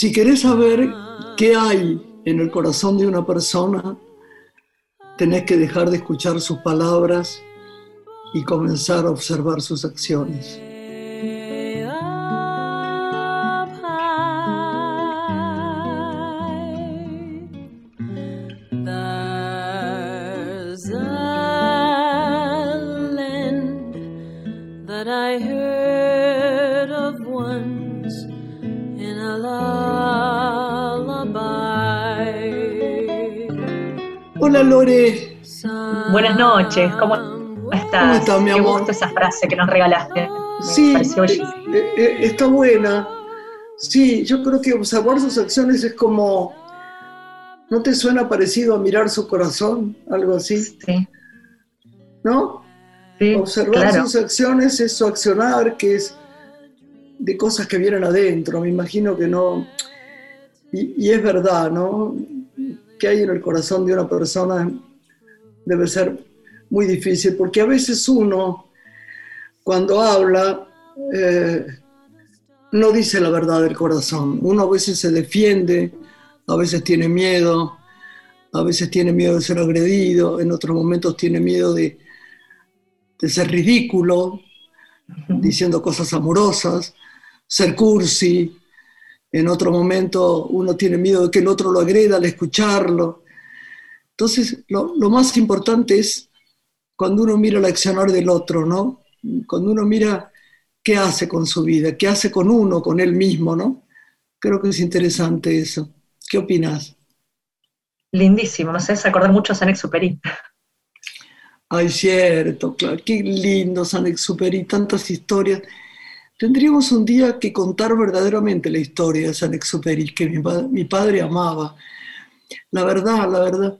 Si querés saber qué hay en el corazón de una persona, tenés que dejar de escuchar sus palabras y comenzar a observar sus acciones. Hola Lore. Buenas noches, ¿cómo estás? ¿Cómo mi amor? Qué gusto esa frase que nos regalaste. Sí, eh, eh, está buena. Sí, yo creo que observar sus acciones es como, ¿no te suena parecido a mirar su corazón? Algo así. Sí. ¿No? Sí, observar sus acciones es su accionar, que es de cosas que vienen adentro. Me imagino que no. Y, y es verdad, ¿no? Que hay en el corazón de una persona debe ser muy difícil, porque a veces uno, cuando habla, eh, no dice la verdad del corazón. Uno a veces se defiende, a veces tiene miedo, a veces tiene miedo de ser agredido, en otros momentos tiene miedo de, de ser ridículo, diciendo cosas amorosas, ser cursi, en otro momento uno tiene miedo de que el otro lo agreda al escucharlo. Entonces, lo, más importante es cuando uno mira el accionar del otro, ¿no? Cuando uno mira qué hace con su vida, qué hace con uno, con él mismo, ¿no? Creo que es interesante eso. ¿Qué opinas? Lindísimo, no sé, se acordar mucho a San Exuperi. Ay, cierto, claro, qué lindo San Exuperi, tantas historias. Tendríamos un día que contar verdaderamente la historia de San Exuperi, que mi, padre amaba. La verdad, la verdad,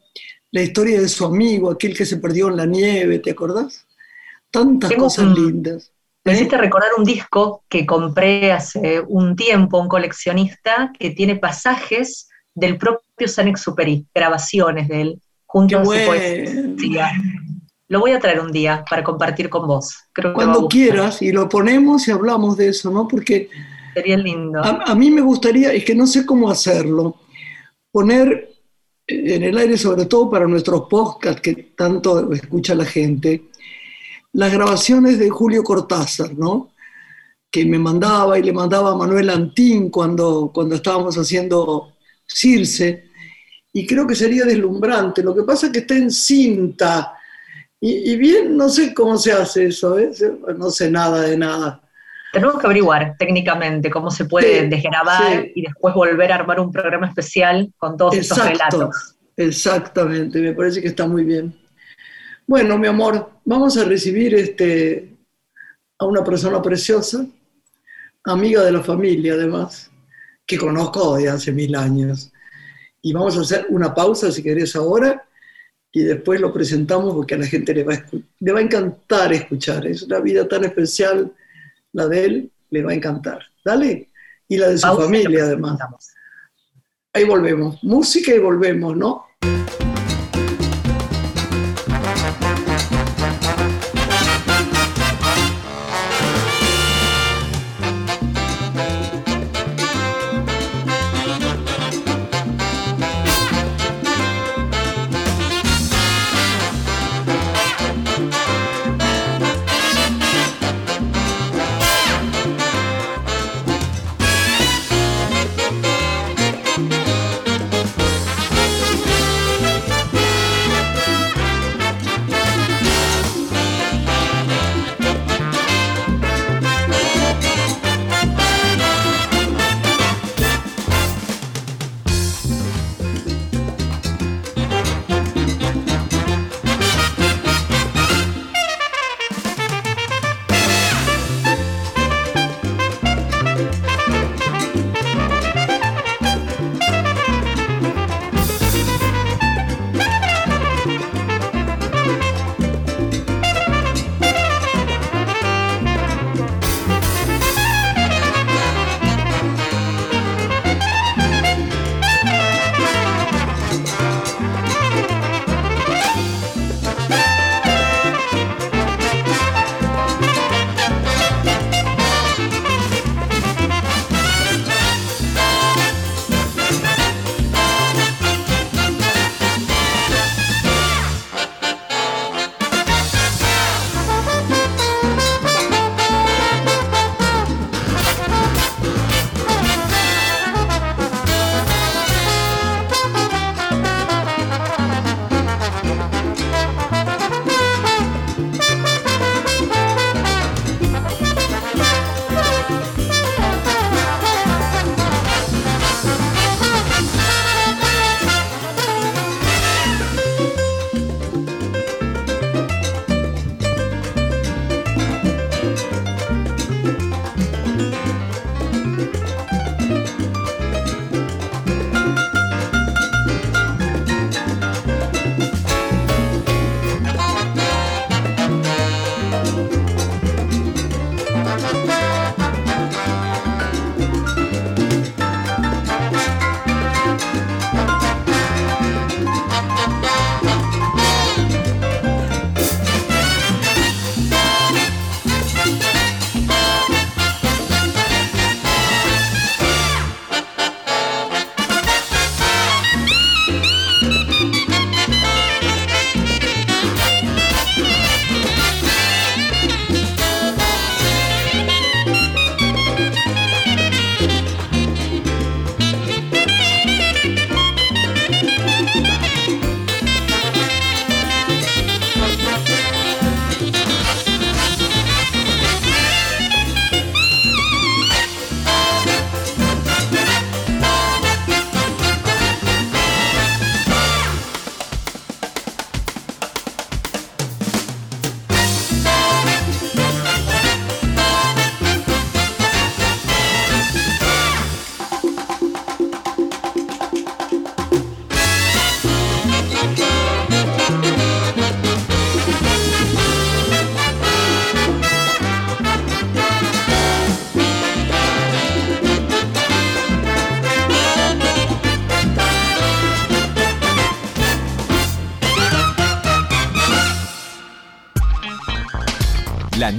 la historia de su amigo, aquel que se perdió en la nieve, ¿te acordás? Tantas cosas lindas. Me hiciste recordar un disco que compré hace un tiempo, un coleccionista, que tiene pasajes del propio San Exuperi, grabaciones de él, junto a su poesía. Lo voy a traer un día para compartir con vos. Cuando quieras y lo ponemos y hablamos de eso, ¿no? Porque sería lindo. A, mí me gustaría, es que no sé cómo hacerlo, poner en el aire, sobre todo para nuestros podcasts que tanto escucha la gente, las grabaciones de Julio Cortázar, ¿no? Que me mandaba y le mandaba a Manuel Antín cuando, cuando estábamos haciendo Circe. Y creo que sería deslumbrante. Lo que pasa es que está en cinta y, bien, no sé cómo se hace eso, ¿eh? no sé nada de nada. Tenemos que averiguar técnicamente cómo se puede desgrabar y después volver a armar un programa especial con todos estos relatos. Exactamente, me parece que está muy bien. Bueno, mi amor, vamos a recibir este, a una persona preciosa, amiga de la familia además, que conozco de hace mil años. Y vamos a hacer una pausa, si querés, ahora, y después lo presentamos porque a la gente le va a, le va a encantar escuchar. Es una vida tan especial, la de él, le va a encantar. Dale. Y la de su familia, además. Ahí volvemos. Música y volvemos, ¿no?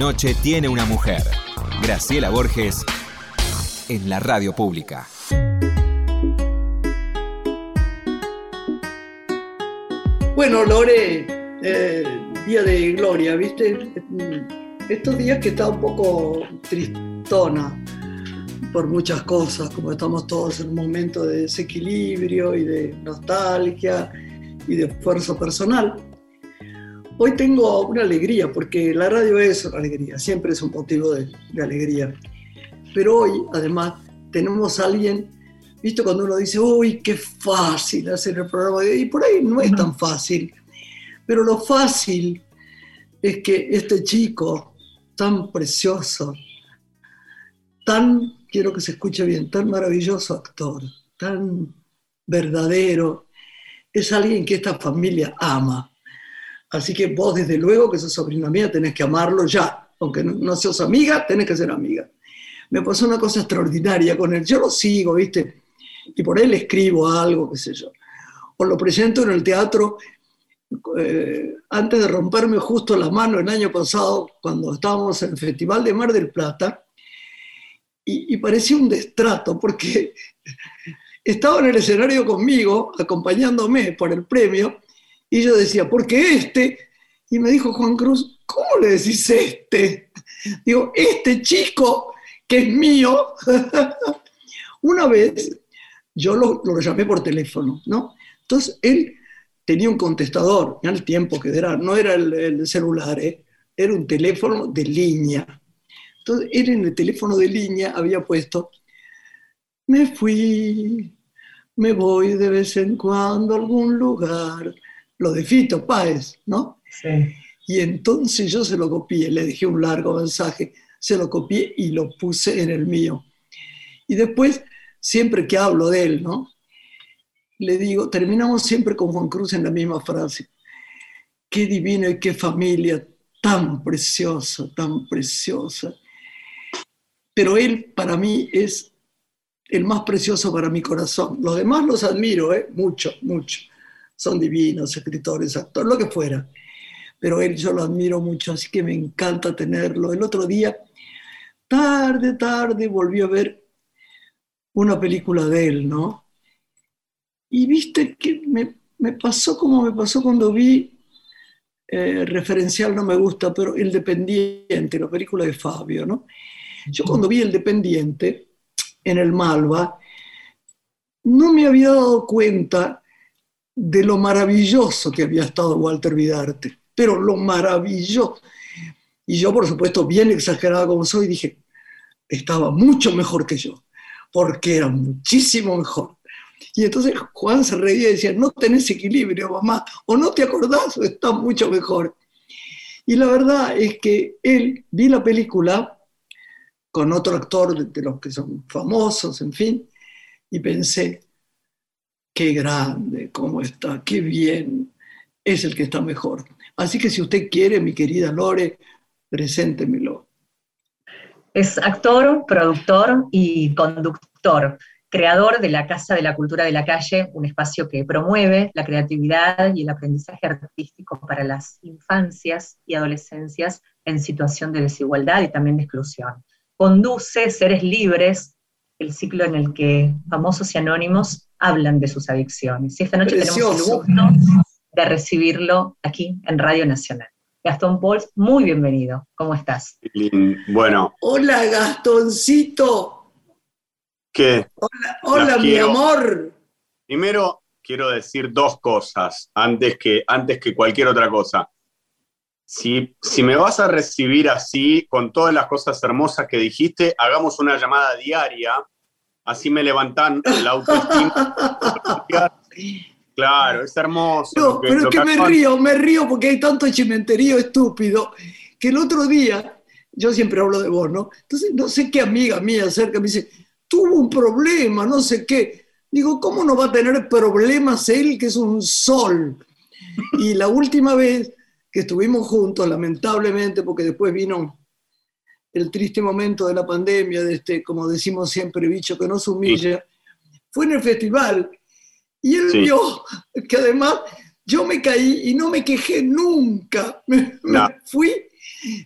Noche tiene una mujer. Graciela Borges en la radio pública. Bueno, Lore, eh, día de gloria, ¿viste? Estos días que está un poco tristona por muchas cosas, como estamos todos en un momento de desequilibrio y de nostalgia y de esfuerzo personal. Hoy tengo una alegría, porque la radio es una alegría, siempre es un motivo de, de alegría. Pero hoy, además, tenemos a alguien, visto cuando uno dice, uy, qué fácil hacer el programa, y por ahí no es tan fácil, pero lo fácil es que este chico tan precioso, tan, quiero que se escuche bien, tan maravilloso actor, tan verdadero, es alguien que esta familia ama. Así que vos, desde luego, que sos sobrina mía, tenés que amarlo ya. Aunque no, no seas amiga, tenés que ser amiga. Me pasó una cosa extraordinaria con él. Yo lo sigo, ¿viste? Y por él escribo algo, qué sé yo. O lo presento en el teatro. Eh, antes de romperme justo la mano el año pasado, cuando estábamos en el Festival de Mar del Plata, y, y parecía un destrato, porque estaba en el escenario conmigo, acompañándome por el premio, y yo decía, ¿por qué este? Y me dijo Juan Cruz, ¿cómo le decís este? Digo, este chico que es mío. Una vez yo lo, llamé por teléfono, ¿no? Entonces él tenía un contestador, en el tiempo que era, no era el, el celular, ¿eh? era un teléfono de línea. Entonces él en el teléfono de línea había puesto, me fui, me voy de vez en cuando a algún lugar, lo de Fito Páez, ¿no? Sí. Y entonces yo se lo copié, le dejé un largo mensaje, se lo copié y lo puse en el mío. Y después, siempre que hablo de él, ¿no? Le digo, terminamos siempre con Juan Cruz en la misma frase. Qué divino y qué familia tan preciosa, tan preciosa. Pero él para mí es el más precioso para mi corazón. Los demás los admiro, ¿eh? mucho, mucho son divinos, escritores, actores, lo que fuera. Pero él yo lo admiro mucho, así que me encanta tenerlo. El otro día, tarde, tarde, volví a ver una película de él, ¿no? Y viste que me, me pasó como me pasó cuando vi, eh, referencial no me gusta, pero El Dependiente, la película de Fabio, ¿no? Yo cuando vi El Dependiente en el Malva, no me había dado cuenta de lo maravilloso que había estado Walter Vidarte, pero lo maravilloso. Y yo, por supuesto, bien exagerada como soy, dije, estaba mucho mejor que yo, porque era muchísimo mejor. Y entonces Juan se reía y decía, no tenés equilibrio, mamá, o no te acordás, o está mucho mejor. Y la verdad es que él, vi la película con otro actor de, de los que son famosos, en fin, y pensé, qué grande, cómo está, qué bien, es el que está mejor. Así que si usted quiere, mi querida Lore, preséntemelo. Es actor, productor y conductor, creador de la Casa de la Cultura de la Calle, un espacio que promueve la creatividad y el aprendizaje artístico para las infancias y adolescencias en situación de desigualdad y también de exclusión. Conduce Seres Libres, el ciclo en el que famosos y anónimos hablan de sus adicciones. Y esta noche Precioso. tenemos el gusto de recibirlo aquí en Radio Nacional. Gastón Pols, muy bienvenido. ¿Cómo estás? Bueno. Hola, Gastoncito. ¿Qué? Hola, hola mi quiero. amor. Primero quiero decir dos cosas antes que, antes que cualquier otra cosa. Si, si me vas a recibir así, con todas las cosas hermosas que dijiste, hagamos una llamada diaria, así me levantan la autoestima. claro, es hermoso. No, pero es que me río, me río porque hay tanto chimenterío estúpido que el otro día, yo siempre hablo de vos, ¿no? Entonces, no sé qué amiga mía cerca me dice, tuvo un problema, no sé qué. Digo, ¿cómo no va a tener problemas él que es un sol? Y la última vez que estuvimos juntos, lamentablemente, porque después vino el triste momento de la pandemia, de este, como decimos siempre, bicho que no se humilla, fue en el festival. Y él Sí. vio que además yo me caí y no me quejé nunca. Me, fui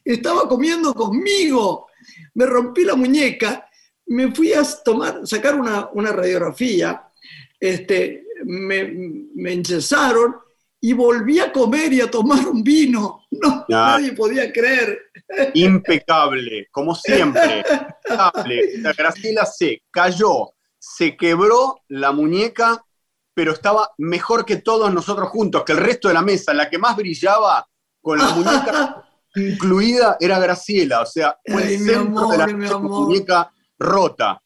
estaba comiendo conmigo. Me rompí la muñeca, me fui a tomar, sacar una, radiografía, este, me, me y volví a comer y a tomar un vino. No, nadie podía creer. Impecable, como siempre. Impecable. La Graciela se cayó, se quebró la muñeca, pero estaba mejor que todos nosotros juntos, que el resto de la mesa. La que más brillaba con la muñeca incluida era Graciela. O sea, fue el centro de la muñeca rota.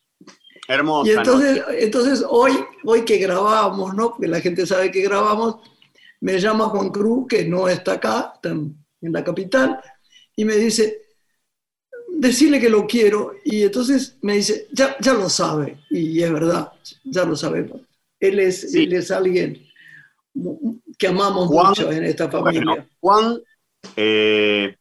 Hermosa. Y entonces, entonces hoy, hoy que grabamos, ¿no? Porque la gente sabe que grabamos, me llama Juan Cruz, que no está acá, está en, la capital, y me dice, decirle que lo quiero. Y entonces me dice, ya, ya lo sabe, y es verdad, ya lo sabemos. Él es, él es alguien que amamos mucho en esta familia. Juan, eh,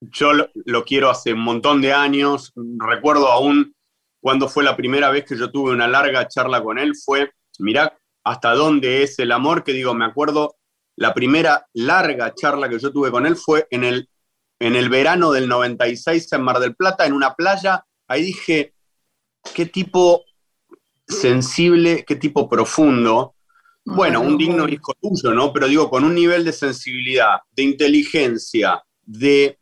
yo lo, lo, quiero hace un montón de años, recuerdo aún cuando fue la primera vez que yo tuve una larga charla con él, fue, mirá hasta dónde es el amor, que digo, me acuerdo, la primera larga charla que yo tuve con él fue en el, en el verano del 96 en Mar del Plata, en una playa, ahí dije, qué tipo sensible, qué tipo profundo. Bueno, un digno hijo tuyo, ¿no? Pero digo, con un nivel de sensibilidad, de inteligencia, de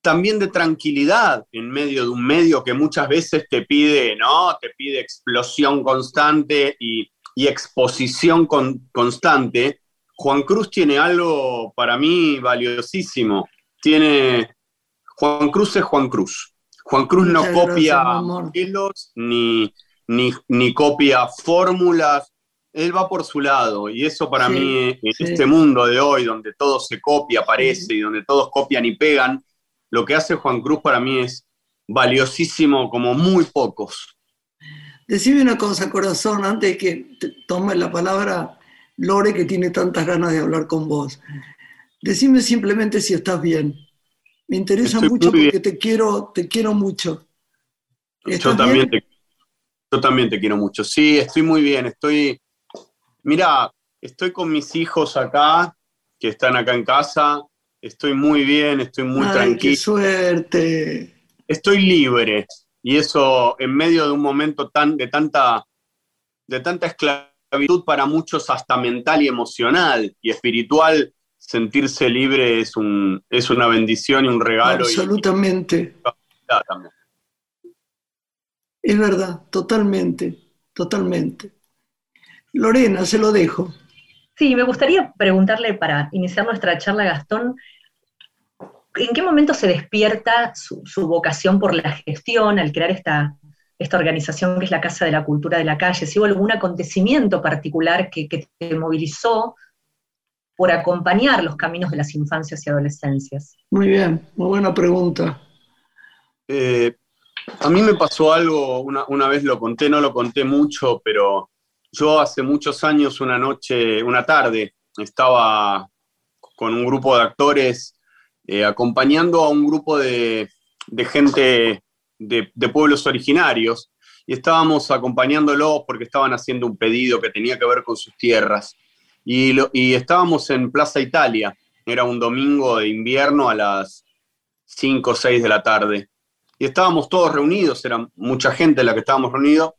también de tranquilidad en medio de un medio que muchas veces te pide, ¿no? Te pide explosión constante y, y exposición constante, Juan Cruz tiene algo para mí valiosísimo. Tiene. Juan Cruz es Juan Cruz. Juan Cruz no copia modelos ni, ni, copia fórmulas. Él va por su lado. Y eso para mí, en este mundo de hoy, donde todo se copia, aparece, y donde todos copian y pegan, lo que hace Juan Cruz para mí es valiosísimo como muy pocos. Decime una cosa, corazón, antes de que tome la palabra Lore, que tiene tantas ganas de hablar con vos. Decime simplemente si estás bien. Me interesa mucho porque te quiero, te quiero mucho. Yo también, te, yo también te quiero mucho. Sí, estoy muy bien. Estoy, mira, estoy con mis hijos acá, que están acá en casa. Estoy muy bien, estoy muy Ay, tranquilo. ¡Qué suerte! Estoy libre. Y eso en medio de un momento tan, de, tanta, de tanta esclavitud para muchos, hasta mental y emocional y espiritual, sentirse libre es, un, es una bendición y un regalo. Absolutamente. es verdad, totalmente, totalmente. Lorena, se lo dejo. Sí, me gustaría preguntarle para iniciar nuestra charla, Gastón, ¿en qué momento se despierta su, vocación por la gestión al crear esta, esta organización que es la Casa de la Cultura de la Calle? ¿Si hubo algún acontecimiento particular que, te movilizó por acompañar los caminos de las infancias y adolescencias? Muy bien, muy buena pregunta. Eh, a mí me pasó algo, una, una, vez lo conté, no lo conté mucho, pero yo hace muchos años, una noche, una tarde, estaba con un grupo de actores eh, acompañando a un grupo de, gente de, pueblos originarios y estábamos acompañándolos porque estaban haciendo un pedido que tenía que ver con sus tierras. Y, y estábamos en Plaza Italia, era un domingo de invierno a las 5 o 6 de la tarde. Y estábamos todos reunidos, era mucha gente la que estábamos reunidos,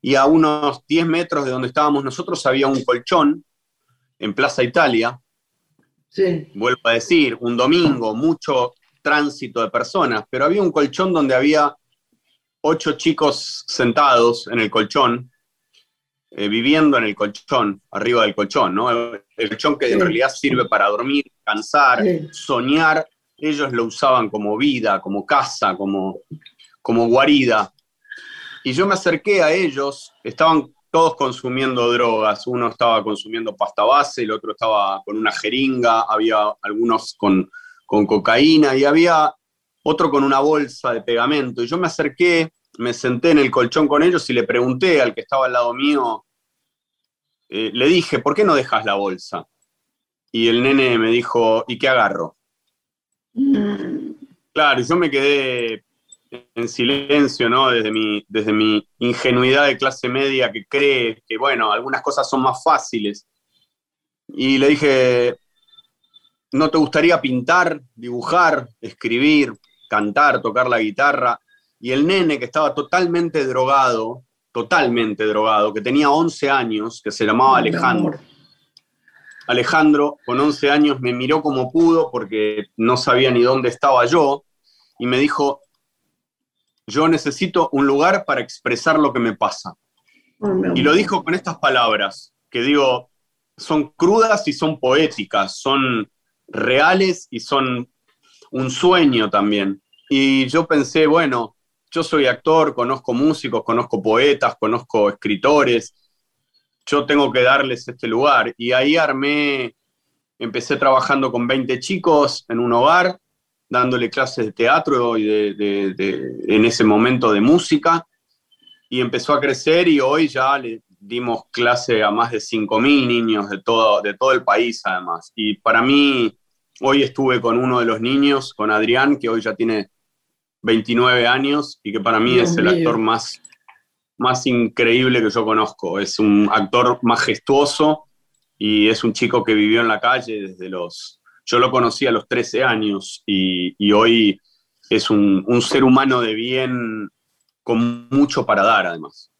y a unos 10 metros de donde estábamos nosotros había un colchón en Plaza Italia, Vuelvo a decir, un domingo, mucho tránsito de personas, pero había un colchón donde había ocho chicos sentados en el colchón, eh, viviendo en el colchón, arriba del colchón, ¿no? El, colchón que en realidad sirve para dormir, cansar, soñar, ellos lo usaban como vida, como casa, como, como guarida. Y yo me acerqué a ellos, estaban todos consumiendo drogas. Uno estaba consumiendo pasta base, el otro estaba con una jeringa, había algunos con, cocaína y había otro con una bolsa de pegamento. Y yo me acerqué, me senté en el colchón con ellos y le pregunté al que estaba al lado mío, eh, le dije, ¿por qué no dejas la bolsa? Y el nene me dijo, ¿y qué agarro? Mm. Claro, y yo me quedé en silencio, ¿no? Desde mi, desde mi ingenuidad de clase media que cree que, bueno, algunas cosas son más fáciles. Y le dije, ¿no te gustaría pintar, dibujar, escribir, cantar, tocar la guitarra? Y el nene que estaba totalmente drogado, totalmente drogado, que tenía 11 años, que se llamaba Alejandro. Alejandro, con 11 años, me miró como pudo porque no sabía ni dónde estaba yo y me dijo, yo necesito un lugar para expresar lo que me pasa. y lo dijo con estas palabras, que digo, son crudas y son poéticas, son reales y son un sueño también. Y yo pensé, bueno, yo soy actor, conozco músicos, conozco poetas, conozco escritores, yo tengo que darles este lugar. Y ahí armé, empecé trabajando con 20 chicos en un hogar, dándole clases de teatro y de, en ese momento de música, y empezó a crecer y hoy ya le dimos clase a más de 5.000 niños de todo, de todo el país además. Y para mí, hoy estuve con uno de los niños, con Adrián, que hoy ya tiene 29 años y que para mí es el actor más, más increíble que yo conozco. Es un actor majestuoso y es un chico que vivió en la calle desde los... Yo lo conocí a los 13 años y, y hoy es un, un, ser humano de bien con mucho para dar además.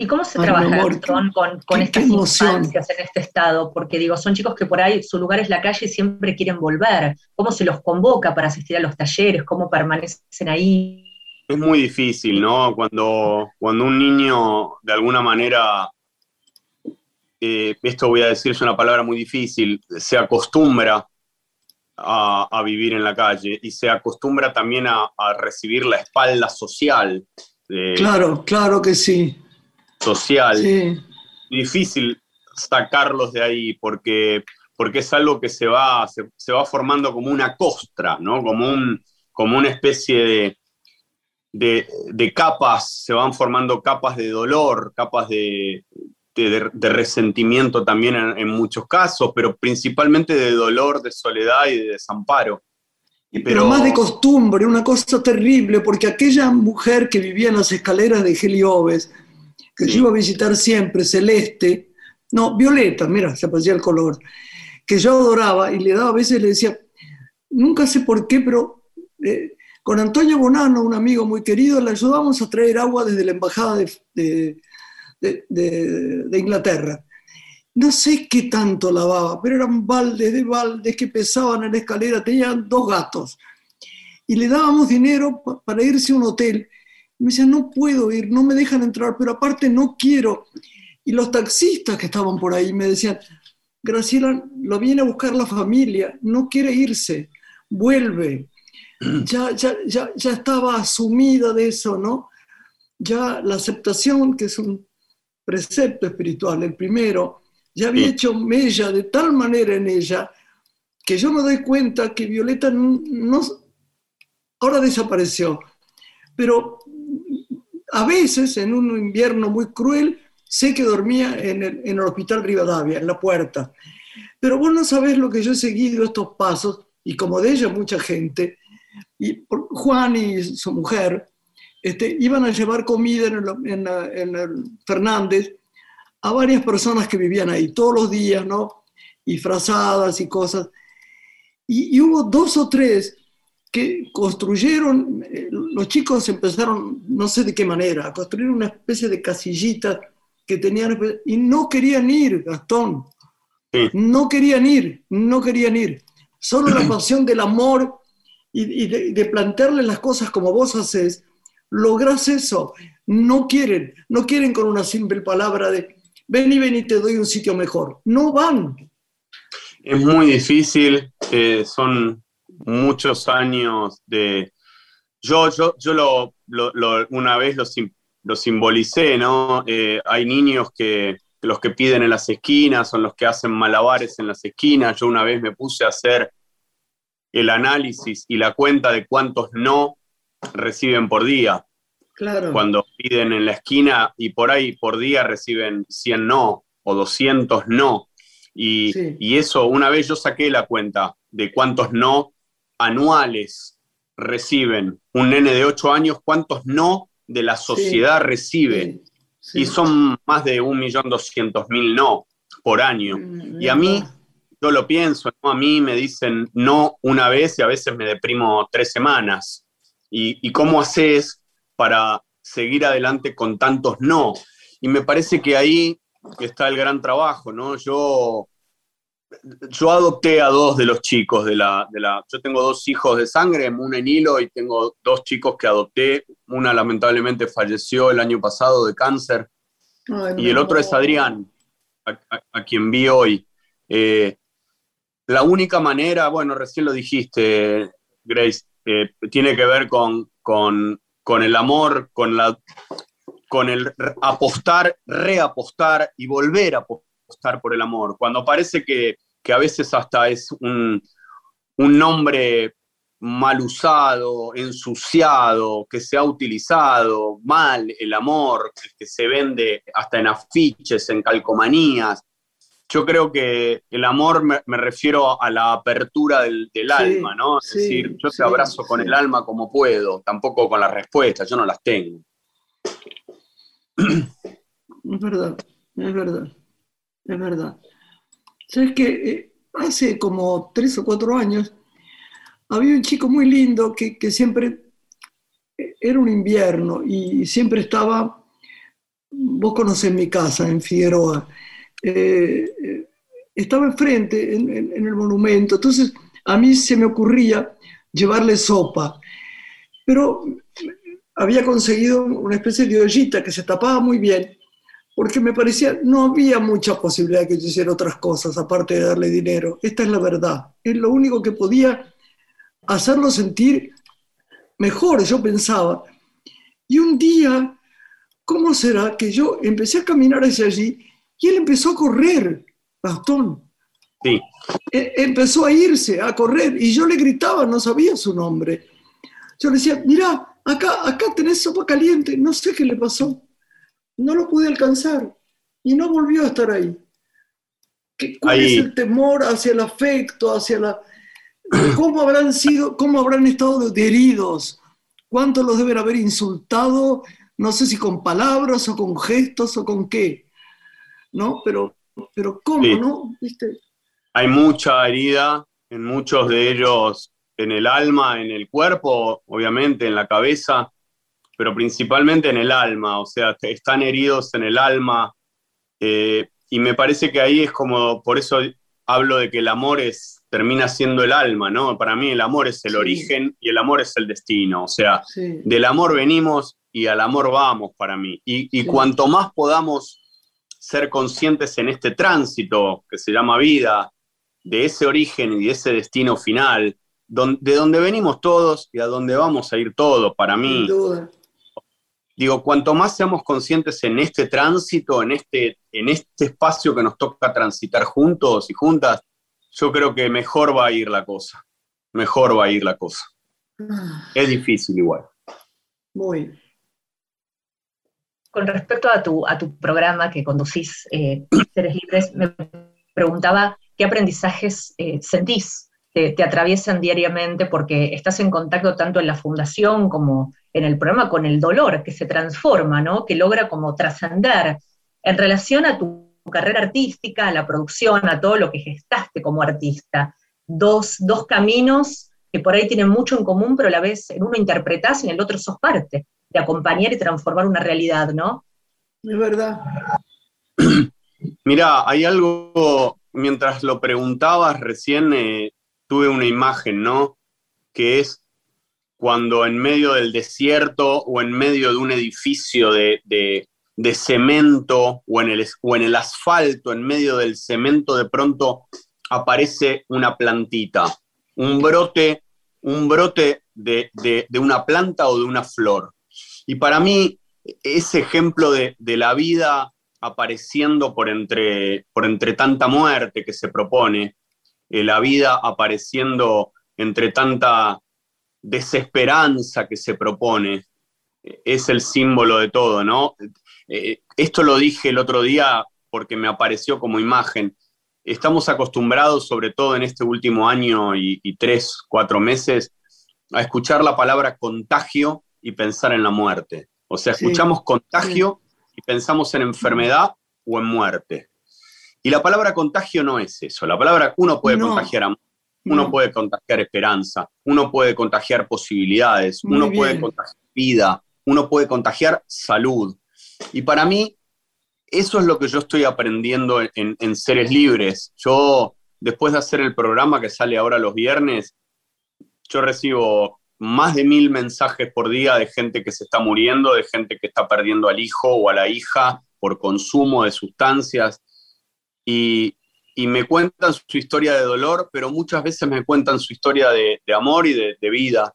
¿Y cómo se trabaja, con, con estas infancias en este estado? Porque digo, son chicos que por ahí su lugar es la calle y siempre quieren volver. ¿Cómo se los convoca para asistir a los talleres? ¿Cómo permanecen ahí? Es muy difícil, ¿no? Cuando, cuando un niño de alguna manera, eh, esto voy a decir es una palabra muy difícil, se acostumbra a, vivir en la calle y se acostumbra también a, recibir la espalda social. claro, claro que sí social. Difícil sacarlos de ahí porque, porque es algo que se va, se, va formando como una costra, ¿no? Como, un, como una especie de, de, capas, se van formando capas de dolor, capas de, de, resentimiento también en, muchos casos, pero principalmente de dolor, de soledad y de desamparo. Pero, pero, más de costumbre, una cosa terrible, porque aquella mujer que vivía en las escaleras de Helioves, que yo iba a visitar siempre, celeste, no, violeta, mira, se parecía el color, que yo adoraba y le daba a veces, le decía, nunca sé por qué, pero eh, con Antonio Bonano, un amigo muy querido, le ayudamos a traer agua desde la embajada de, de, Inglaterra. No sé qué tanto lavaba, pero eran baldes de baldes que pesaban en la escalera, tenían dos gatos. Y le dábamos dinero para irse a un hotel me decían, no puedo ir, no me dejan entrar, pero aparte no quiero. Y los taxistas que estaban por ahí me decían, Graciela, lo viene a buscar la familia, no quiere irse, vuelve. Ya, ya, ya, ya estaba asumida de eso, ¿no? Ya la aceptación, que es un precepto espiritual, el primero, ya había hecho mella de tal manera en ella que yo me doy cuenta que Violeta no, ahora desapareció, pero a veces, en un invierno muy cruel, sé que dormía en el, hospital Rivadavia, en la puerta. Pero vos no sabés lo que yo he seguido estos pasos, y como de ella mucha gente, y Juan y su mujer este, iban a llevar comida en el, Fernández a varias personas que vivían ahí, todos los días, ¿no? Y frazadas y cosas. Y hubo dos o tres que construyeron, eh, los chicos empezaron, no sé de qué manera, a construir una especie de casillita que tenían, y no querían ir, Gastón, no querían ir, no querían ir. Solo la pasión del amor y, de, de, plantearles las cosas como vos haces, logras eso. No quieren, no quieren con una simple palabra de ven y ven y te doy un sitio mejor. No van. Es muy difícil, eh, son muchos años de... Yo, yo, yo lo, lo, una vez lo, lo simbolicé, ¿no? Eh, hay niños que los que piden en las esquinas son los que hacen malabares en las esquinas. Yo una vez me puse a hacer el análisis y la cuenta de cuántos no reciben por día. Claro. Cuando piden en la esquina y por ahí por día reciben 100 no o 200 no. Y, y eso, una vez yo saqué la cuenta de cuántos no anuales reciben un nene de 8 años, cuántos no de la sociedad recibe. Y son más de 1.200.000 no por año. Mm, y a mí yo lo pienso, a mí me dicen no una vez y a veces me deprimo tres semanas. ¿Y, y cómo haces para seguir adelante con tantos no? Y me parece que ahí está el gran trabajo, ¿no? Yo yo adopté a dos de los chicos de la, de la, Yo tengo dos hijos de sangre, una en hilo, y tengo dos chicos que adopté. Una lamentablemente falleció el año pasado de cáncer. y el otro es Adrián, a, quien vi hoy. Eh, la única manera, bueno, recién lo dijiste, Grace, eh, tiene que ver con, con, con el amor, con, la, con el apostar, reapostar y volver a apostar apostar por el amor, cuando parece que, a veces hasta es un, nombre mal usado, ensuciado, que se ha utilizado mal el amor, que se vende hasta en afiches, en calcomanías. Yo creo que el amor me, refiero a la apertura del, alma, ¿no? Es decir, yo te abrazo con el alma como puedo, tampoco con las respuestas, yo no las tengo. Es verdad, es verdad es verdad. Sabes que eh, hace como tres o cuatro años había un chico muy lindo que, siempre eh, era un invierno y siempre estaba, vos conocés mi casa en Figueroa, eh, estaba enfrente en, en, el monumento, entonces a mí se me ocurría llevarle sopa, pero había conseguido una especie de ollita que se tapaba muy bien porque me parecía, no había mucha posibilidad que yo hiciera otras cosas aparte de darle dinero. Esta es la verdad. Es lo único que podía hacerlo sentir mejor, yo pensaba. Y un día, ¿cómo será que yo empecé a caminar hacia allí y él empezó a correr, Gastón? Sí. E, empezó a irse, a correr, y yo le gritaba, no sabía su nombre. Yo le decía, mira, acá, acá tenés sopa caliente, no sé qué le pasó no lo pude alcanzar y no volvió a estar ahí. ¿Cuál es el temor hacia el afecto, hacia la... ¿Cómo habrán sido, cómo habrán estado heridos? ¿Cuánto los deben haber insultado? No sé si con palabras o con gestos o con qué, ¿no? Pero, pero ¿cómo, no? Hay mucha herida en muchos de ellos, en el alma, en el cuerpo, obviamente, en la cabeza pero principalmente en el alma, o sea, están heridos en el alma. Eh, y me parece que ahí es como, por eso hablo de que el amor es, termina siendo el alma, ¿no? Para mí el amor es el origen y el amor es el destino, o sea, del amor venimos y al amor vamos para mí. Y, cuanto más podamos ser conscientes en este tránsito que se llama vida, de ese origen y de ese destino final, de donde venimos todos y a donde vamos a ir todos, para mí. Digo, cuanto más seamos conscientes en este tránsito, en este, en este espacio que nos toca transitar juntos y juntas, yo creo que mejor va a ir la cosa. Mejor va a ir la cosa. Ah. Es difícil igual. Muy. Con respecto a tu, a tu programa que conducís, eh, Seres Libres, me preguntaba qué aprendizajes eh, sentís te, atraviesan diariamente porque estás en contacto tanto en la fundación como en el programa con el dolor que se transforma, ¿no? que logra como trascender en relación a tu carrera artística, a la producción, a todo lo que gestaste como artista. Dos, dos caminos que por ahí tienen mucho en común, pero a la vez en uno interpretás y en el otro sos parte de acompañar y transformar una realidad, ¿no? Es verdad. Mira, hay algo, mientras lo preguntabas recién, eh, tuve una imagen, ¿no? Que es cuando en medio del desierto o en medio de un edificio de, cemento o en, el, asfalto, en medio del cemento, de pronto aparece una plantita, un brote, un brote de, una planta o de una flor. Y para mí, ese ejemplo de, la vida apareciendo por entre tanta muerte que se propone, eh, la vida apareciendo entre tanta desesperanza que se propone, eh, es el símbolo de todo, ¿no? Eh, esto lo dije el otro día porque me apareció como imagen. Estamos acostumbrados, sobre todo en este último año y, tres, cuatro meses, a escuchar la palabra contagio y pensar en la muerte. O sea, escuchamos contagio y pensamos en enfermedad o en muerte. Y la palabra contagio no es eso. La palabra uno puede contagiar amor, uno puede contagiar esperanza, uno puede contagiar posibilidades, uno puede contagiar vida, uno puede contagiar salud. Y para mí, eso es lo que yo estoy aprendiendo en, Seres Libres. Yo, después de hacer el programa que sale ahora los viernes, yo recibo más de mil mensajes por día de gente que se está muriendo, de gente que está perdiendo al hijo o a la hija por consumo de sustancias. Y, me cuentan su historia de dolor, pero muchas veces me cuentan su historia de, amor y de, vida.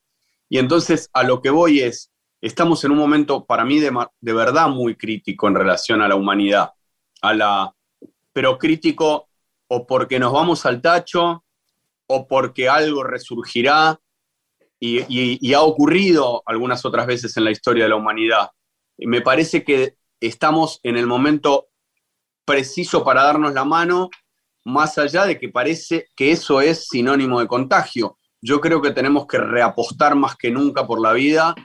Y entonces a lo que voy es, estamos en un momento para mí de, verdad muy crítico en relación a la humanidad, a la, pero crítico o porque nos vamos al tacho o porque algo resurgirá y, ha ocurrido algunas otras veces en la historia de la humanidad. Me parece que estamos en el momento preciso para darnos la mano, más allá de que parece que eso es sinónimo de contagio. Yo creo que tenemos que reapostar más que nunca por la vida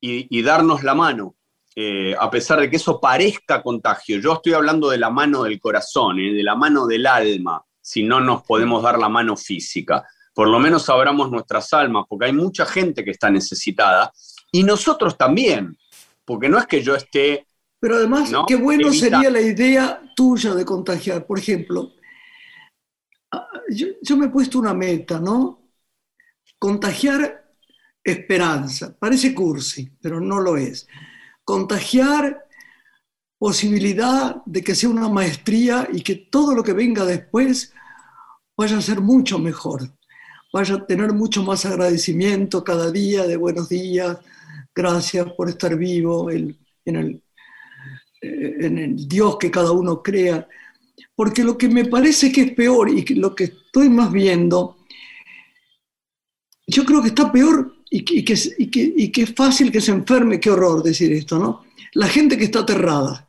y, darnos la mano, eh, a pesar de que eso parezca contagio. Yo estoy hablando de la mano del corazón, eh, de la mano del alma, si no nos podemos dar la mano física. Por lo menos abramos nuestras almas, porque hay mucha gente que está necesitada y nosotros también, porque no es que yo esté... Pero además, qué bueno sería la idea tuya de contagiar. Por ejemplo, ah, yo me he puesto una meta, ¿no? Contagiar esperanza. Parece cursi, pero no lo es. Contagiar posibilidad de que sea una maestría y que todo lo que venga después vaya a ser mucho mejor, vaya a tener mucho más agradecimiento cada día de buenos días, gracias por estar vivo en, el, en el Dios que cada uno crea. Porque lo que me parece que es peor y lo que estoy más viendo, yo creo que está peor y que, y, que, es fácil que se enferme, qué horror decir esto, ¿no? La gente que está aterrada.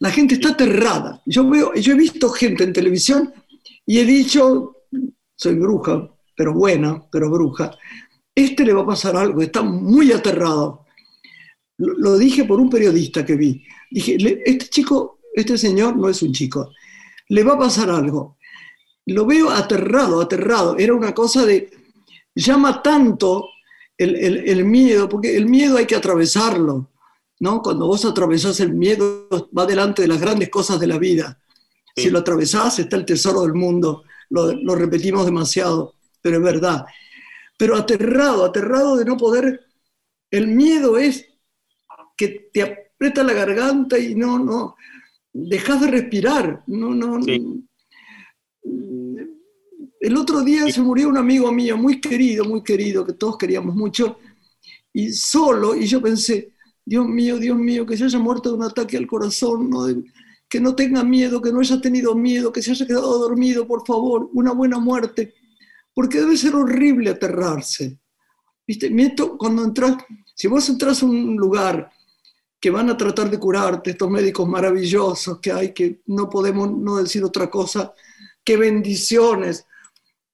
La gente está aterrada. Yo, veo, yo he visto gente en televisión y he dicho, soy bruja, pero buena, pero bruja, este le va a pasar algo, está muy aterrado. Lo, lo dije por un periodista que vi. Dije, este chico, este señor no es un chico, le va a pasar algo. Lo veo aterrado, aterrado. Era una cosa de, llama tanto el, miedo, porque el miedo hay que atravesarlo, ¿no? Cuando vos atravesás el miedo, va delante de las grandes cosas de la vida. Si lo atravesás, está el tesoro del mundo. Lo, lo, repetimos demasiado, pero es verdad. Pero aterrado, aterrado de no poder. El miedo es que te aprieta la garganta y no, no, dejas de respirar. No, no. El otro día se murió un amigo mío, muy querido, muy querido, que todos queríamos mucho, y solo, y yo pensé, Dios mío, Dios mío, que se haya muerto de un ataque al corazón, que no tenga miedo, que no haya tenido miedo, que se haya quedado dormido, por favor, una buena muerte, porque debe ser horrible aterrarse. ¿Viste? Cuando entras, si vos entras a un lugar que van a tratar de curarte, estos médicos maravillosos que hay, que no podemos no decir otra cosa, qué bendiciones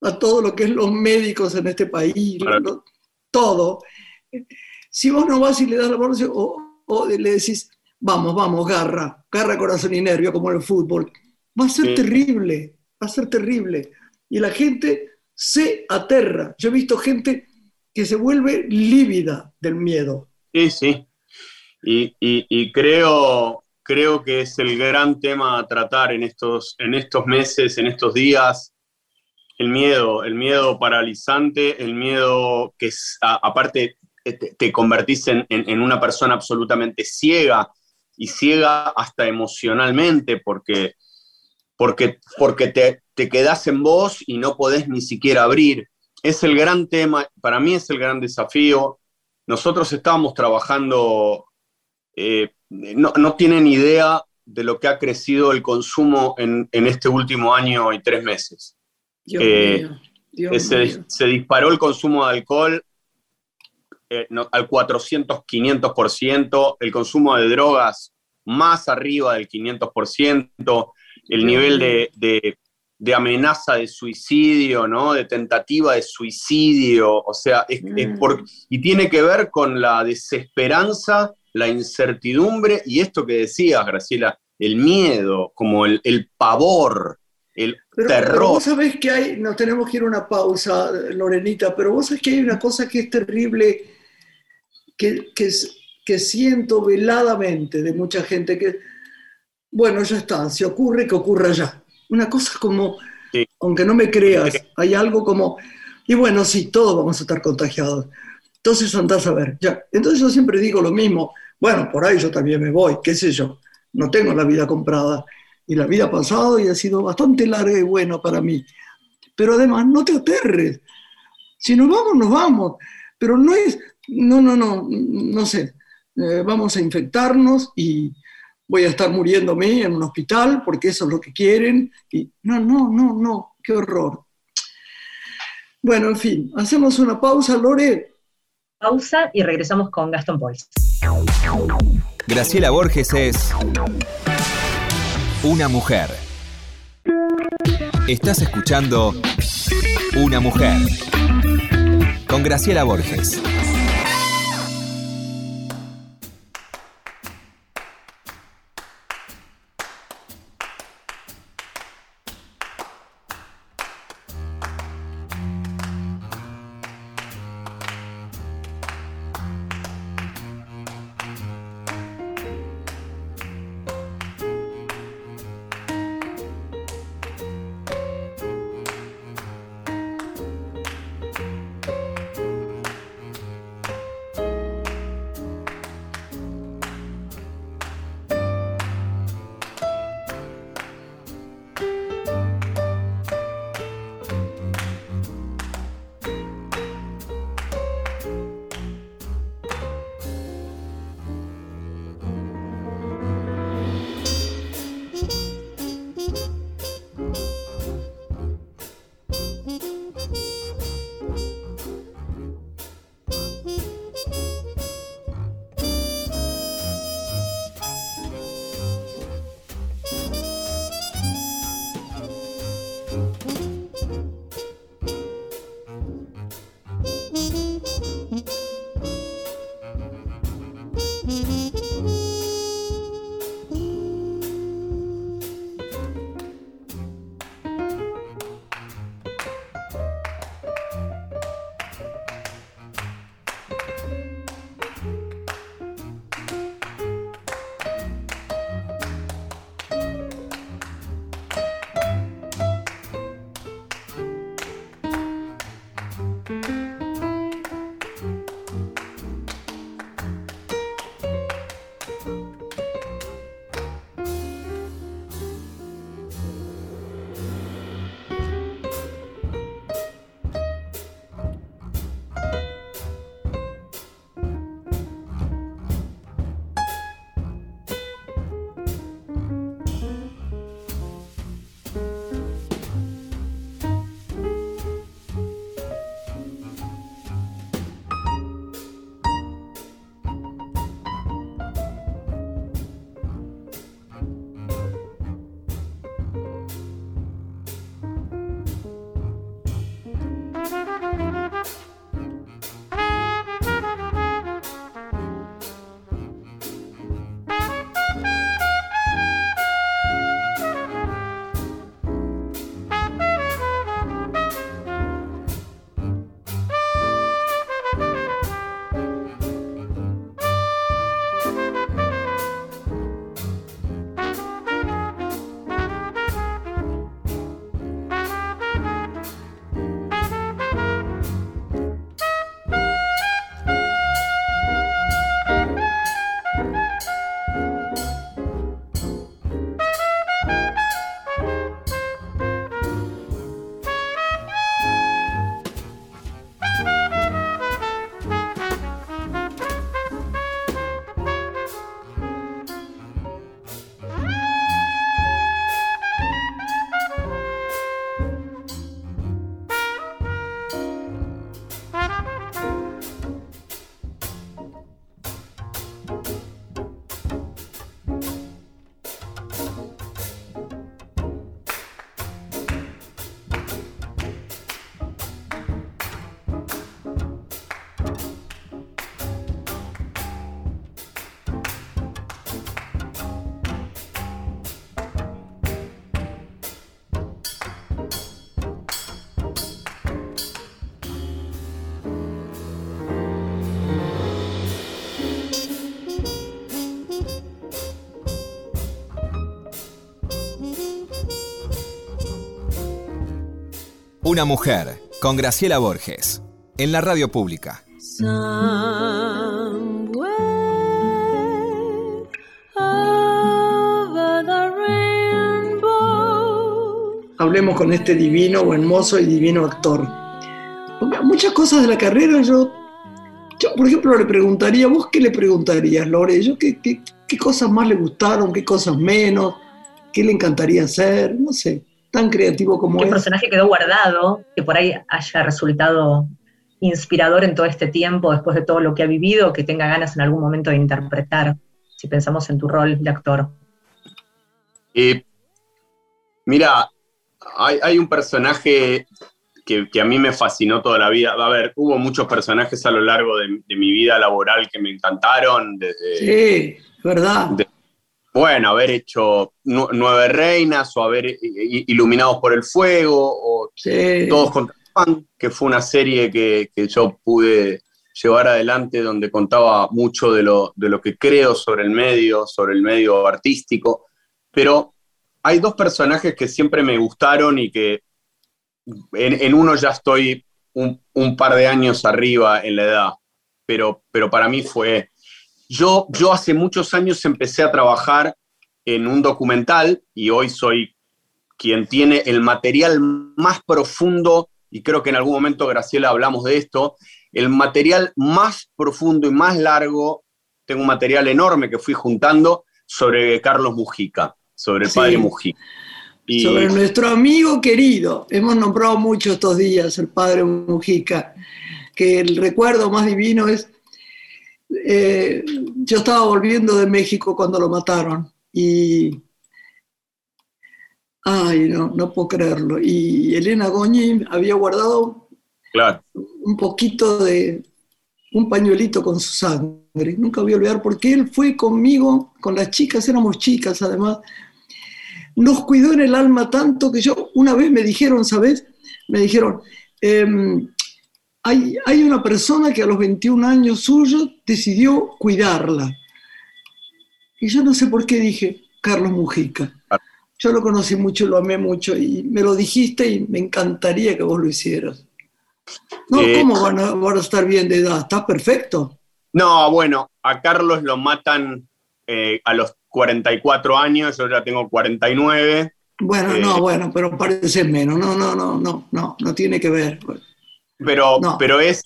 a todo lo que es los médicos en este país, todo. Si vos no vas y le das la mano o, le decís, vamos, vamos, garra, garra, corazón y nervio, como en el fútbol, va a ser terrible, va a ser terrible. Y la gente se aterra. Yo he visto gente que se vuelve lívida del miedo. Sí, sí. Y, y, creo, creo que es el gran tema a tratar en estos, en estos meses, en estos días, el miedo, el miedo paralizante, el miedo que es, aparte te, convertís en, una persona absolutamente ciega y ciega hasta emocionalmente porque, porque, porque te, te quedás en vos y no podés ni siquiera abrir. Es el gran tema, para mí es el gran desafío. Nosotros estábamos trabajando, eh, no, no, tienen idea de lo que ha crecido el consumo en, en este último año y tres meses. Eh, se, disparó el consumo de alcohol eh, al 400, 500%, el consumo de drogas más arriba del 500%, el nivel de, amenaza de suicidio, ¿no? de tentativa de suicidio, o sea, mm. y tiene que ver con la desesperanza, la incertidumbre y esto que decías, Graciela, el miedo, como el, pavor, el terror. Pero vos sabés que hay, nos tenemos que ir a una pausa, Lorenita, pero vos sabés que hay una cosa que es terrible, que, que, que siento veladamente de mucha gente, que, bueno, ya está, si ocurre, que ocurra ya. Una cosa como, aunque no me creas, hay algo como, y bueno, sí, todos vamos a estar contagiados. Entonces andás a ver, ya. Entonces yo siempre digo lo mismo, bueno, por ahí yo también me voy, qué sé yo, no tengo la vida comprada. Y la vida ha pasado y ha sido bastante larga y buena para mí. Pero además, no te aterres. Si nos vamos, nos vamos. Pero no es, no, no, no, no sé. Eh, vamos a infectarnos y voy a estar muriéndome en un hospital porque eso es lo que quieren. Y no, no, no, no, qué horror. Bueno, en fin, hacemos una pausa, Lore. Pausa y regresamos con Gastón Pols. Graciela Borges es una mujer. Estás escuchando Una mujer con Graciela Borges. Una mujer con Graciela Borges en la radio pública. Hablemos con este divino, buen mozo y divino actor. muchas cosas de la carrera yo, yo, por ejemplo, le preguntaría, ¿vos qué le preguntarías, Lore? Yo, ¿qué, qué, qué cosas más le gustaron, qué cosas menos? ¿Qué le encantaría hacer? No sé tan creativo como ¿Qué personaje quedó guardado, que por ahí haya resultado inspirador en todo este tiempo, después de todo lo que ha vivido, que tenga ganas en algún momento de interpretar, si pensamos en tu rol de actor? mira, hay, un personaje que, a mí me fascinó toda la vida. A ver, hubo muchos personajes a lo largo de, mi vida laboral que me encantaron. Desde, sí, verdad. Bueno, haber hecho Nueve Reinas o haber Iluminados por el Fuego o Todos contra que fue una serie que, yo pude llevar adelante donde contaba mucho de lo, de lo que creo sobre el medio, sobre el medio artístico, pero hay dos personajes que siempre me gustaron y que en, uno ya estoy un, par de años arriba en la edad, pero, pero para mí fue... Yo, yo hace muchos años empecé a trabajar en un documental y hoy soy quien tiene el material más profundo y creo que en algún momento, Graciela, hablamos de esto, el material más profundo y más largo, tengo un material enorme que fui juntando sobre Carlos Mujica, sobre el padre Mujica. Y... Sobre nuestro amigo querido, hemos nombrado mucho estos días el padre Mujica, que el recuerdo más divino es, eh, yo estaba volviendo de México cuando lo mataron y Ay, no, no puedo creerlo. Y Elena Goñi había guardado un poquito de un pañuelito con su sangre. Nunca voy a olvidar porque él fue conmigo, con las chicas, éramos chicas además. Nos cuidó en el alma tanto que yo, una vez me dijeron, ¿sabes? Me dijeron, em, hay, hay una persona que a los 21 años suyos decidió cuidarla. Y yo no sé por qué dije, Carlos Mujica. Yo lo conocí mucho, lo amé mucho y me lo dijiste y me encantaría que vos lo hicieras. No, eh, ¿cómo van a, estar bien de edad? Está perfecto. No, bueno, a Carlos lo matan eh, a los 44 años, yo ya tengo 49. Bueno, no, eh, bueno, pero parece menos. No, no, no, no, no, no tiene que ver. Pero, pero es,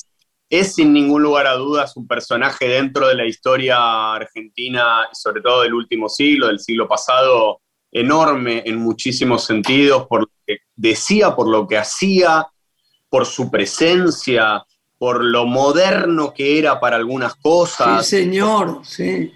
es sin ningún lugar a dudas un personaje dentro de la historia argentina, sobre todo del último siglo, del siglo pasado, enorme en muchísimos sentidos, por lo que decía, por lo que hacía, por su presencia, por lo moderno que era para algunas cosas. Sí, señor, sí.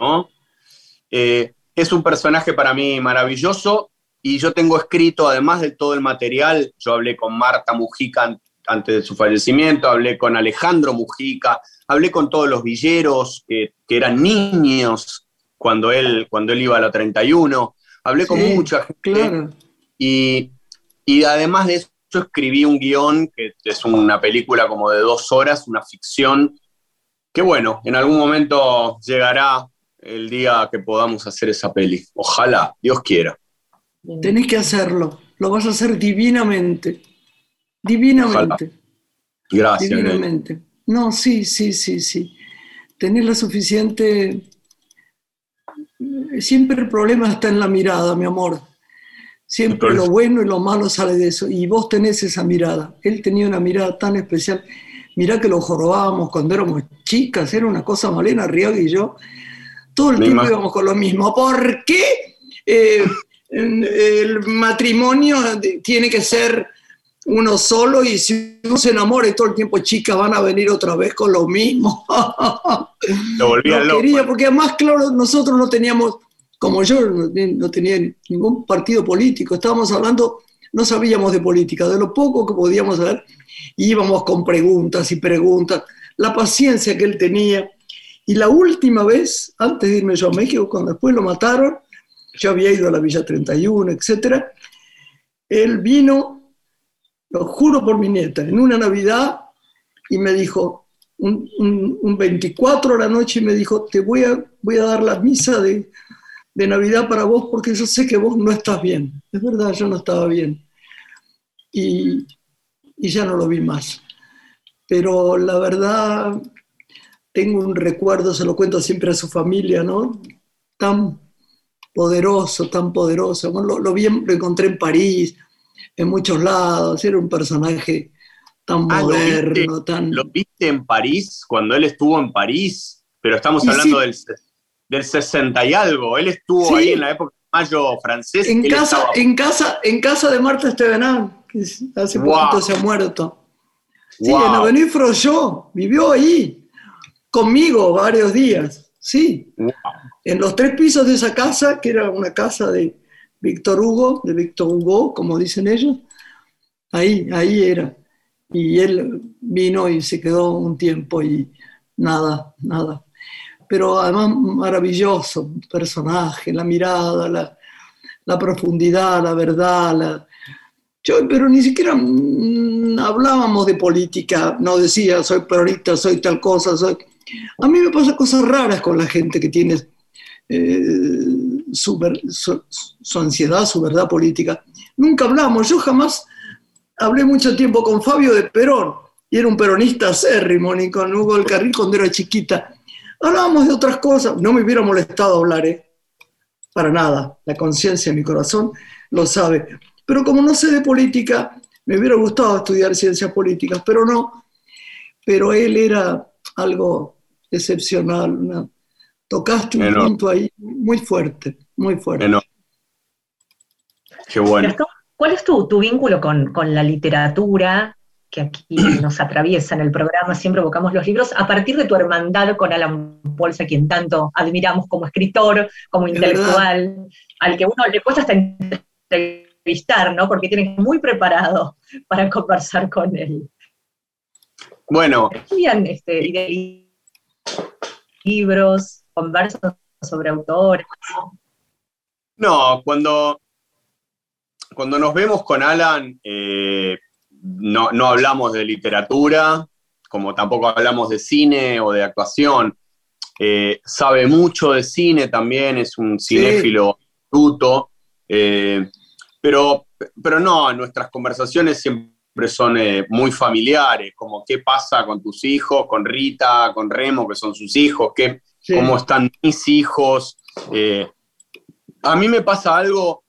Eh, es un personaje para mí maravilloso y yo tengo escrito, además de todo el material, yo hablé con Marta Mujica antes de su fallecimiento, hablé con Alejandro Mujica, hablé con todos los villeros que, eran niños cuando él, cuando él iba a la 31, hablé con mucha gente. Y, además de eso, escribí un guion que es una película como de dos horas, una ficción, que bueno, en algún momento llegará el día que podamos hacer esa peli. Ojalá, Dios quiera. Tenés que hacerlo, lo vas a hacer divinamente. Divinamente. Gracias. Divinamente. No, sí, sí, sí, sí. Tenés la suficiente siempre el problema está en la mirada, mi amor. Siempre lo bueno y lo malo sale de eso. Y vos tenés esa mirada. Él tenía una mirada tan especial. Mirá que lo jorobábamos cuando éramos chicas, era una cosa Malena Riaga y yo. Todo el tiempo íbamos con lo mismo. ¿Por qué eh, el matrimonio tiene que ser uno solo y si uno se enamora y todo el tiempo chicas van a venir otra vez con lo mismo. Lo volvía no quería, porque además, claro, nosotros no teníamos, como yo, no tenía ningún partido político, estábamos hablando, no sabíamos de política, de lo poco que podíamos saber, íbamos con preguntas y preguntas, la paciencia que él tenía. Y la última vez, antes de irme yo a México, cuando después lo mataron, yo había ido a la Villa 31, etcétera, él vino lo juro por mi nieta, en una Navidad y me dijo, un, 24 de la noche y me dijo, te voy a, voy a dar la misa de, Navidad para vos porque yo sé que vos no estás bien. Es verdad, yo no estaba bien. Y, y ya no lo vi más. Pero la verdad, tengo un recuerdo, se lo cuento siempre a su familia, ¿no? Tan poderoso, tan poderoso. lo, vi, lo encontré en París, en muchos lados, era un personaje tan ah, moderno, tan... ¿Lo viste en París, cuando él estuvo en París? Pero estamos hablando del, del 60 y algo, él estuvo ahí en la época de mayo francés. En casa, en, casa, en casa de Marta Estevenán, que hace poquito se ha muerto. Sí, en Avenue Froyot, vivió ahí conmigo varios días, sí. En los tres pisos de esa casa, que era una casa de Víctor Hugo, de Víctor Hugo, como dicen ellos, ahí, ahí era. Y él vino y se quedó un tiempo y nada, nada. Pero además maravilloso personaje, la mirada, la, profundidad, la verdad, Yo, pero ni siquiera mm, hablábamos de política, no decía soy peronista, soy tal cosa, soy... A mí me pasa cosas raras con la gente que tiene eh, su, ansiedad, su verdad política. Nunca hablamos, yo jamás hablé mucho tiempo con Fabio de Perón, y era un peronista acérrimo, ni con Hugo del Carril cuando era chiquita. Hablábamos de otras cosas, no me hubiera molestado hablar, ¿eh? para nada, la conciencia de mi corazón lo sabe. Pero como no sé de política, me hubiera gustado estudiar ciencias políticas, pero no. Pero él era algo excepcional. Tocaste un punto ahí muy fuerte, muy fuerte. Qué bueno. ¿Cuál es tu, vínculo con, la literatura que aquí nos atraviesa en el programa? Siempre evocamos los libros a partir de tu hermandad con Alan Pauls, a quien tanto admiramos como escritor, como intelectual, al que uno le cuesta hasta entrevistar, ¿no? Porque tiene muy preparado para conversar con él. Bueno. Este, libros, conversas sobre autores. No, cuando, cuando nos vemos con Alan, eh, no, hablamos de literatura, como tampoco hablamos de cine o de actuación. Eh, sabe mucho de cine también, es un cinéfilo tuto, eh, pero, pero no, nuestras conversaciones siempre son eh, muy familiares, como qué pasa con tus hijos, con Rita, con Remo, que son sus hijos, qué, cómo están mis hijos. Eh, a mí me pasa algo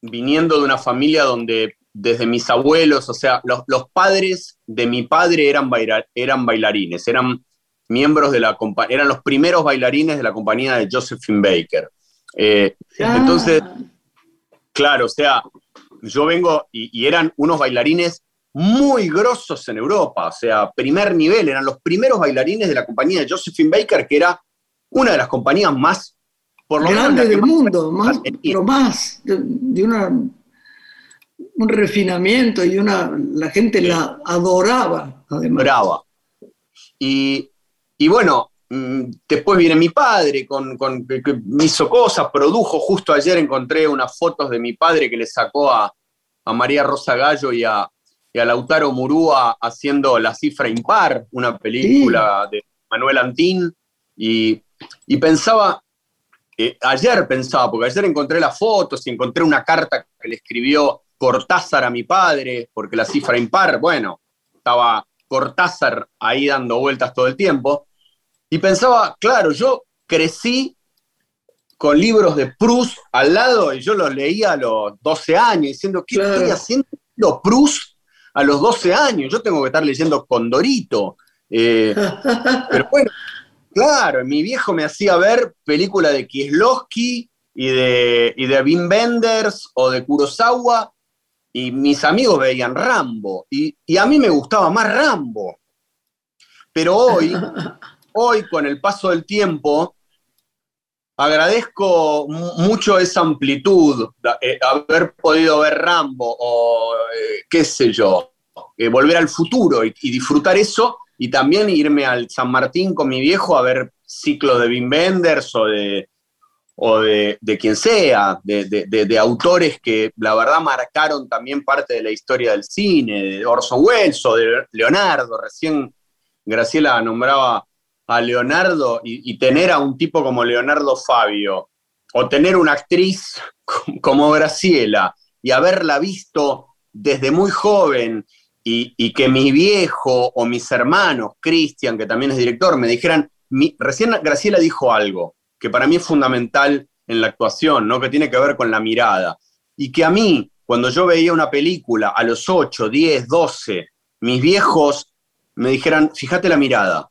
viniendo de una familia donde desde mis abuelos, o sea, los, padres de mi padre eran, eran bailarines, eran miembros de la eran los primeros bailarines de la compañía de Josephine Baker. Eh, ah. Entonces, claro, o sea, yo vengo y, eran unos bailarines muy grosos en Europa, o sea, primer nivel, eran los primeros bailarines de la compañía de Josephine Baker, que era una de las compañías más, por lo del mundo, más, pero más, de, una, un refinamiento y una, la gente la adoraba, Adoraba. Y, bueno, mm, después viene mi padre, con, con, que me hizo cosas, produjo, justo ayer encontré unas fotos de mi padre que le sacó a, a María Rosa Gallo y a, y a Lautaro Murúa haciendo La Cifra Impar, una película de Manuel Antín, y, pensaba, eh, ayer pensaba, porque ayer encontré las fotos y encontré una carta que le escribió Cortázar a mi padre, porque La Cifra Impar, bueno, estaba Cortázar ahí dando vueltas todo el tiempo, y pensaba, claro, yo crecí con libros de Proust al lado y yo los leía a los 12 años, diciendo, ¿qué estoy haciendo? Proust a los 12 años, yo tengo que estar leyendo Condorito. Eh, pero bueno, claro, mi viejo me hacía ver películas de Kieslowski y de, y de Wim Wenders o de Kurosawa, y mis amigos veían Rambo, y, y a mí me gustaba más Rambo. Pero hoy, hoy con el paso del tiempo, agradezco mucho esa amplitud, eh, haber podido ver Rambo o eh, qué sé yo, eh, volver al futuro y, disfrutar eso y también irme al San Martín con mi viejo a ver ciclos de Wim Wenders o de, o de, quien sea, de, autores que la verdad marcaron también parte de la historia del cine, de Orson Welles o de Leonardo, recién Graciela nombraba a Leonardo y, tener a un tipo como Leonardo Fabio, o tener una actriz como Graciela y haberla visto desde muy joven y, que mi viejo o mis hermanos, Cristian, que también es director, me dijeran, recién Graciela dijo algo que para mí es fundamental en la actuación, ¿no? que tiene que ver con la mirada, y que a mí, cuando yo veía una película a los 8, 10, 12, mis viejos me dijeran, fíjate la mirada,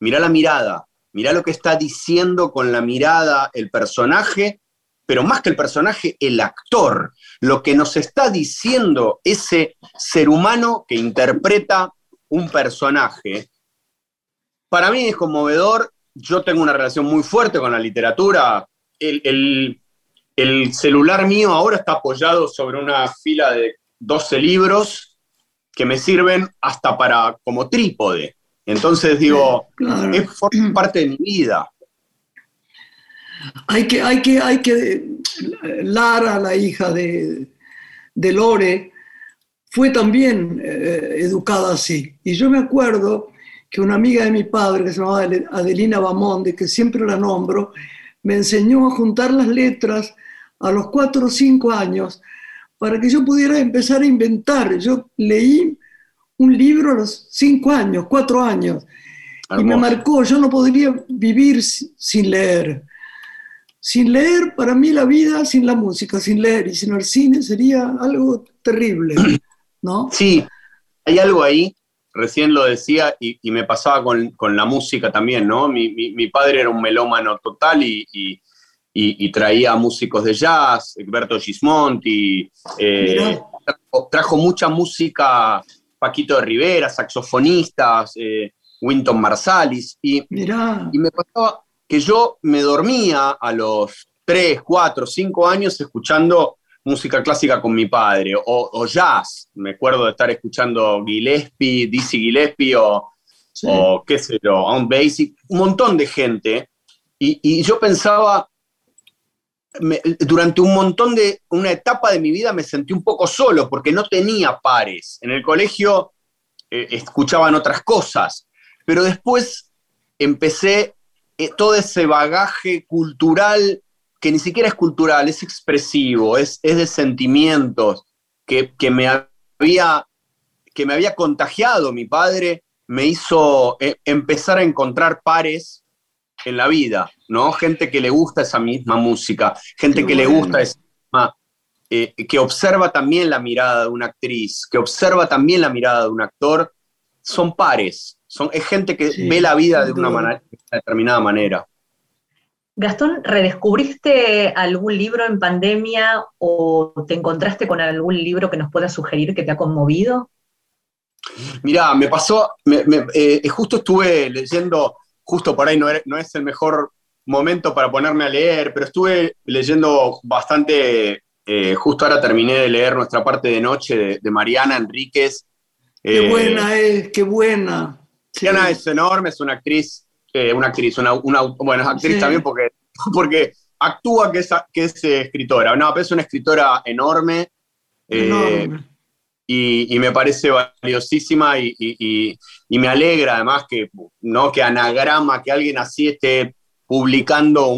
mira la mirada, mira lo que está diciendo con la mirada el personaje, pero más que el personaje, el actor, lo que nos está diciendo ese ser humano que interpreta un personaje. Para mí es conmovedor, yo tengo una relación muy fuerte con la literatura, el, el celular mío ahora está apoyado sobre una fila de 12 libros que me sirven hasta para como trípode. Entonces digo, es parte de mi vida. Hay que, hay que, hay que, Lara, la hija de, de Lore, fue también eh, educada así. Y yo me acuerdo que una amiga de mi padre, que se llamaba Adelina Bamonde, que siempre la nombro, me enseñó a juntar las letras a los cuatro o cinco años para que yo pudiera empezar a inventar. Yo leí un libro a los cinco años, cuatro años, y me marcó, yo no podría vivir sin leer. Sin leer, para mí la vida sin la música, sin leer y sin el cine sería algo terrible, ¿no? Sí, hay algo ahí, recién lo decía y, me pasaba con, la música también, ¿no? Mi, padre era un melómano total y, y, traía músicos de jazz, Egberto Gismonti, eh, trajo, mucha música Paquito de Rivera, saxofonistas, eh, Winton Marsalis, y, y me pasaba que yo me dormía a los 3, 4, 5 años escuchando música clásica con mi padre, o, jazz, me acuerdo de estar escuchando Gillespie, Dizzy Gillespie, o, o qué sé yo, un Basic, un montón de gente, y, y yo pensaba, durante un montón de, una etapa de mi vida me sentí un poco solo porque no tenía pares. En el colegio eh, escuchaban otras cosas, pero después empecé eh, todo ese bagaje cultural, que ni siquiera es cultural, es expresivo, es, es de sentimientos, que, me había, que me había contagiado. Mi padre, me hizo eh, empezar a encontrar pares en la vida, ¿no? Gente que le gusta esa misma música, gente que le gusta esa eh, que observa también la mirada de una actriz, que observa también la mirada de un actor, son pares, son, es gente que ve la vida de una, manera, determinada manera. Gastón, ¿redescubriste algún libro en pandemia o te encontraste con algún libro que nos pueda sugerir que te ha conmovido? Mirá, me pasó, eh, justo estuve leyendo justo por ahí no, es el mejor momento para ponerme a leer, pero estuve leyendo bastante, eh, justo ahora terminé de leer nuestra parte de noche de, Mariana Enríquez. Qué eh, buena es, qué buena. Mariana es enorme, es una actriz, eh, una actriz, una, bueno, es actriz también porque, porque actúa que es, que es escritora. No, pero es una escritora enorme. enorme y, me parece valiosísima y, me alegra además que, ¿no? que Anagrama, que alguien así esté publicando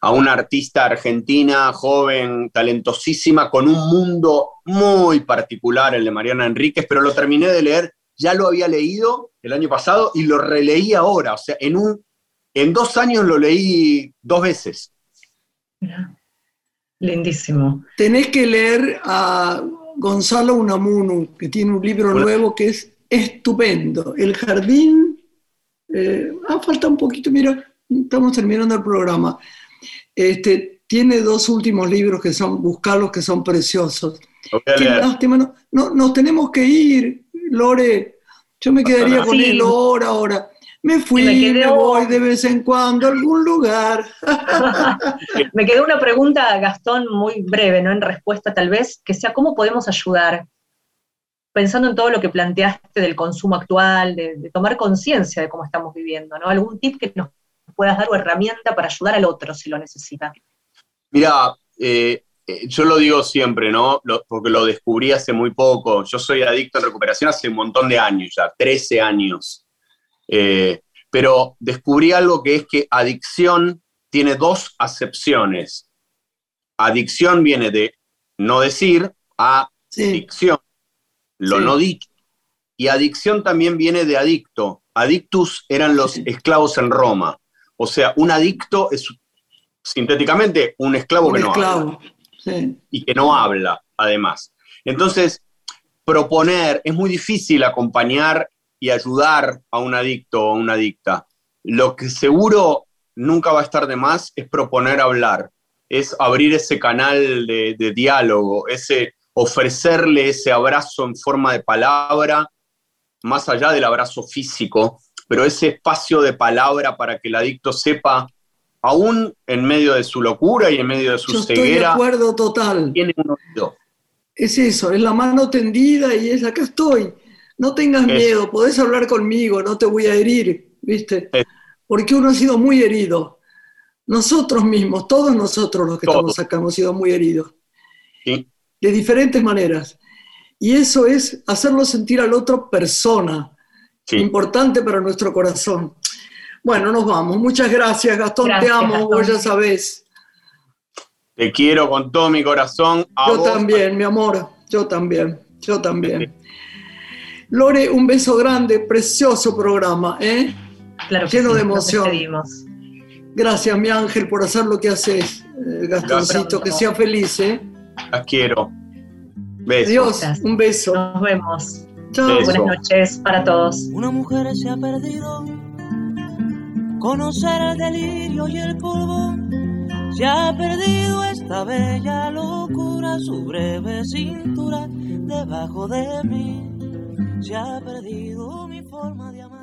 a una artista argentina, joven, talentosísima, con un mundo muy particular, el de Mariana Enríquez, pero lo terminé de leer, ya lo había leído el año pasado y lo releí ahora, o sea, en, un, en dos años lo leí dos veces. Lindísimo. Tenés que leer a Gonzalo Unamuno, que tiene un libro nuevo que es estupendo. El jardín, eh, ah, falta un poquito, mira, estamos terminando el programa. Este, tiene dos últimos libros que son, buscarlos, que son preciosos. Qué lástima, no, no, nos tenemos que ir, Lore. Yo me quedaría con él hora, ahora. Me fui, me, me, voy de vez en cuando a algún lugar. me quedó una pregunta, Gastón, muy breve, ¿no? En respuesta tal vez, que sea cómo podemos ayudar, pensando en todo lo que planteaste del consumo actual, de, tomar conciencia de cómo estamos viviendo, ¿no? ¿Algún tip que nos puedas dar o herramienta para ayudar al otro si lo necesita? Mira, eh, eh, yo lo digo siempre, ¿no? porque lo descubrí hace muy poco. Yo soy adicto a recuperación hace un montón de años ya, 13 años. Eh, pero descubrí algo que es que adicción tiene dos acepciones. Adicción viene de no decir a dicción, lo no dicho. y adicción también viene de adicto. Adictus eran los esclavos en Roma. O sea, un adicto es sintéticamente un esclavo que no habla. Y que no habla, además. Entonces, proponer, es muy difícil acompañar y ayudar a un adicto o a una adicta. Lo que seguro nunca va a estar de más es proponer hablar, es abrir ese canal de, de diálogo, ese ofrecerle ese abrazo en forma de palabra, más allá del abrazo físico, pero ese espacio de palabra para que el adicto sepa, aún en medio de su locura y en medio de su Yo ceguera, estoy de acuerdo total. Tiene un oído. Es eso, es la mano tendida y es acá estoy. No tengas miedo, podés hablar conmigo, no te voy a herir, ¿viste? Porque uno ha sido muy herido. Nosotros mismos, todos nosotros los que estamos acá hemos sido muy heridos. Sí de diferentes maneras. Y eso es hacerlo sentir al otro persona, importante para nuestro corazón. Bueno, nos vamos. Muchas gracias, Gastón. te amo, vos ya sabés. Te quiero con todo mi corazón. yo también, mi amor. Yo también. Yo también. Lore, un beso grande, precioso programa, ¿eh? Lleno de emoción. Gracias, mi ángel, por hacer lo que haces, eh, Gastoncito. Que sea feliz, ¿eh? Las quiero. Adiós, un beso. Nos vemos. Buenas noches para todos. Una mujer se ha perdido. Conocer el delirio y el polvo. Se ha perdido esta bella locura, su breve cintura debajo de mí. Se ha perdido mi forma de amar.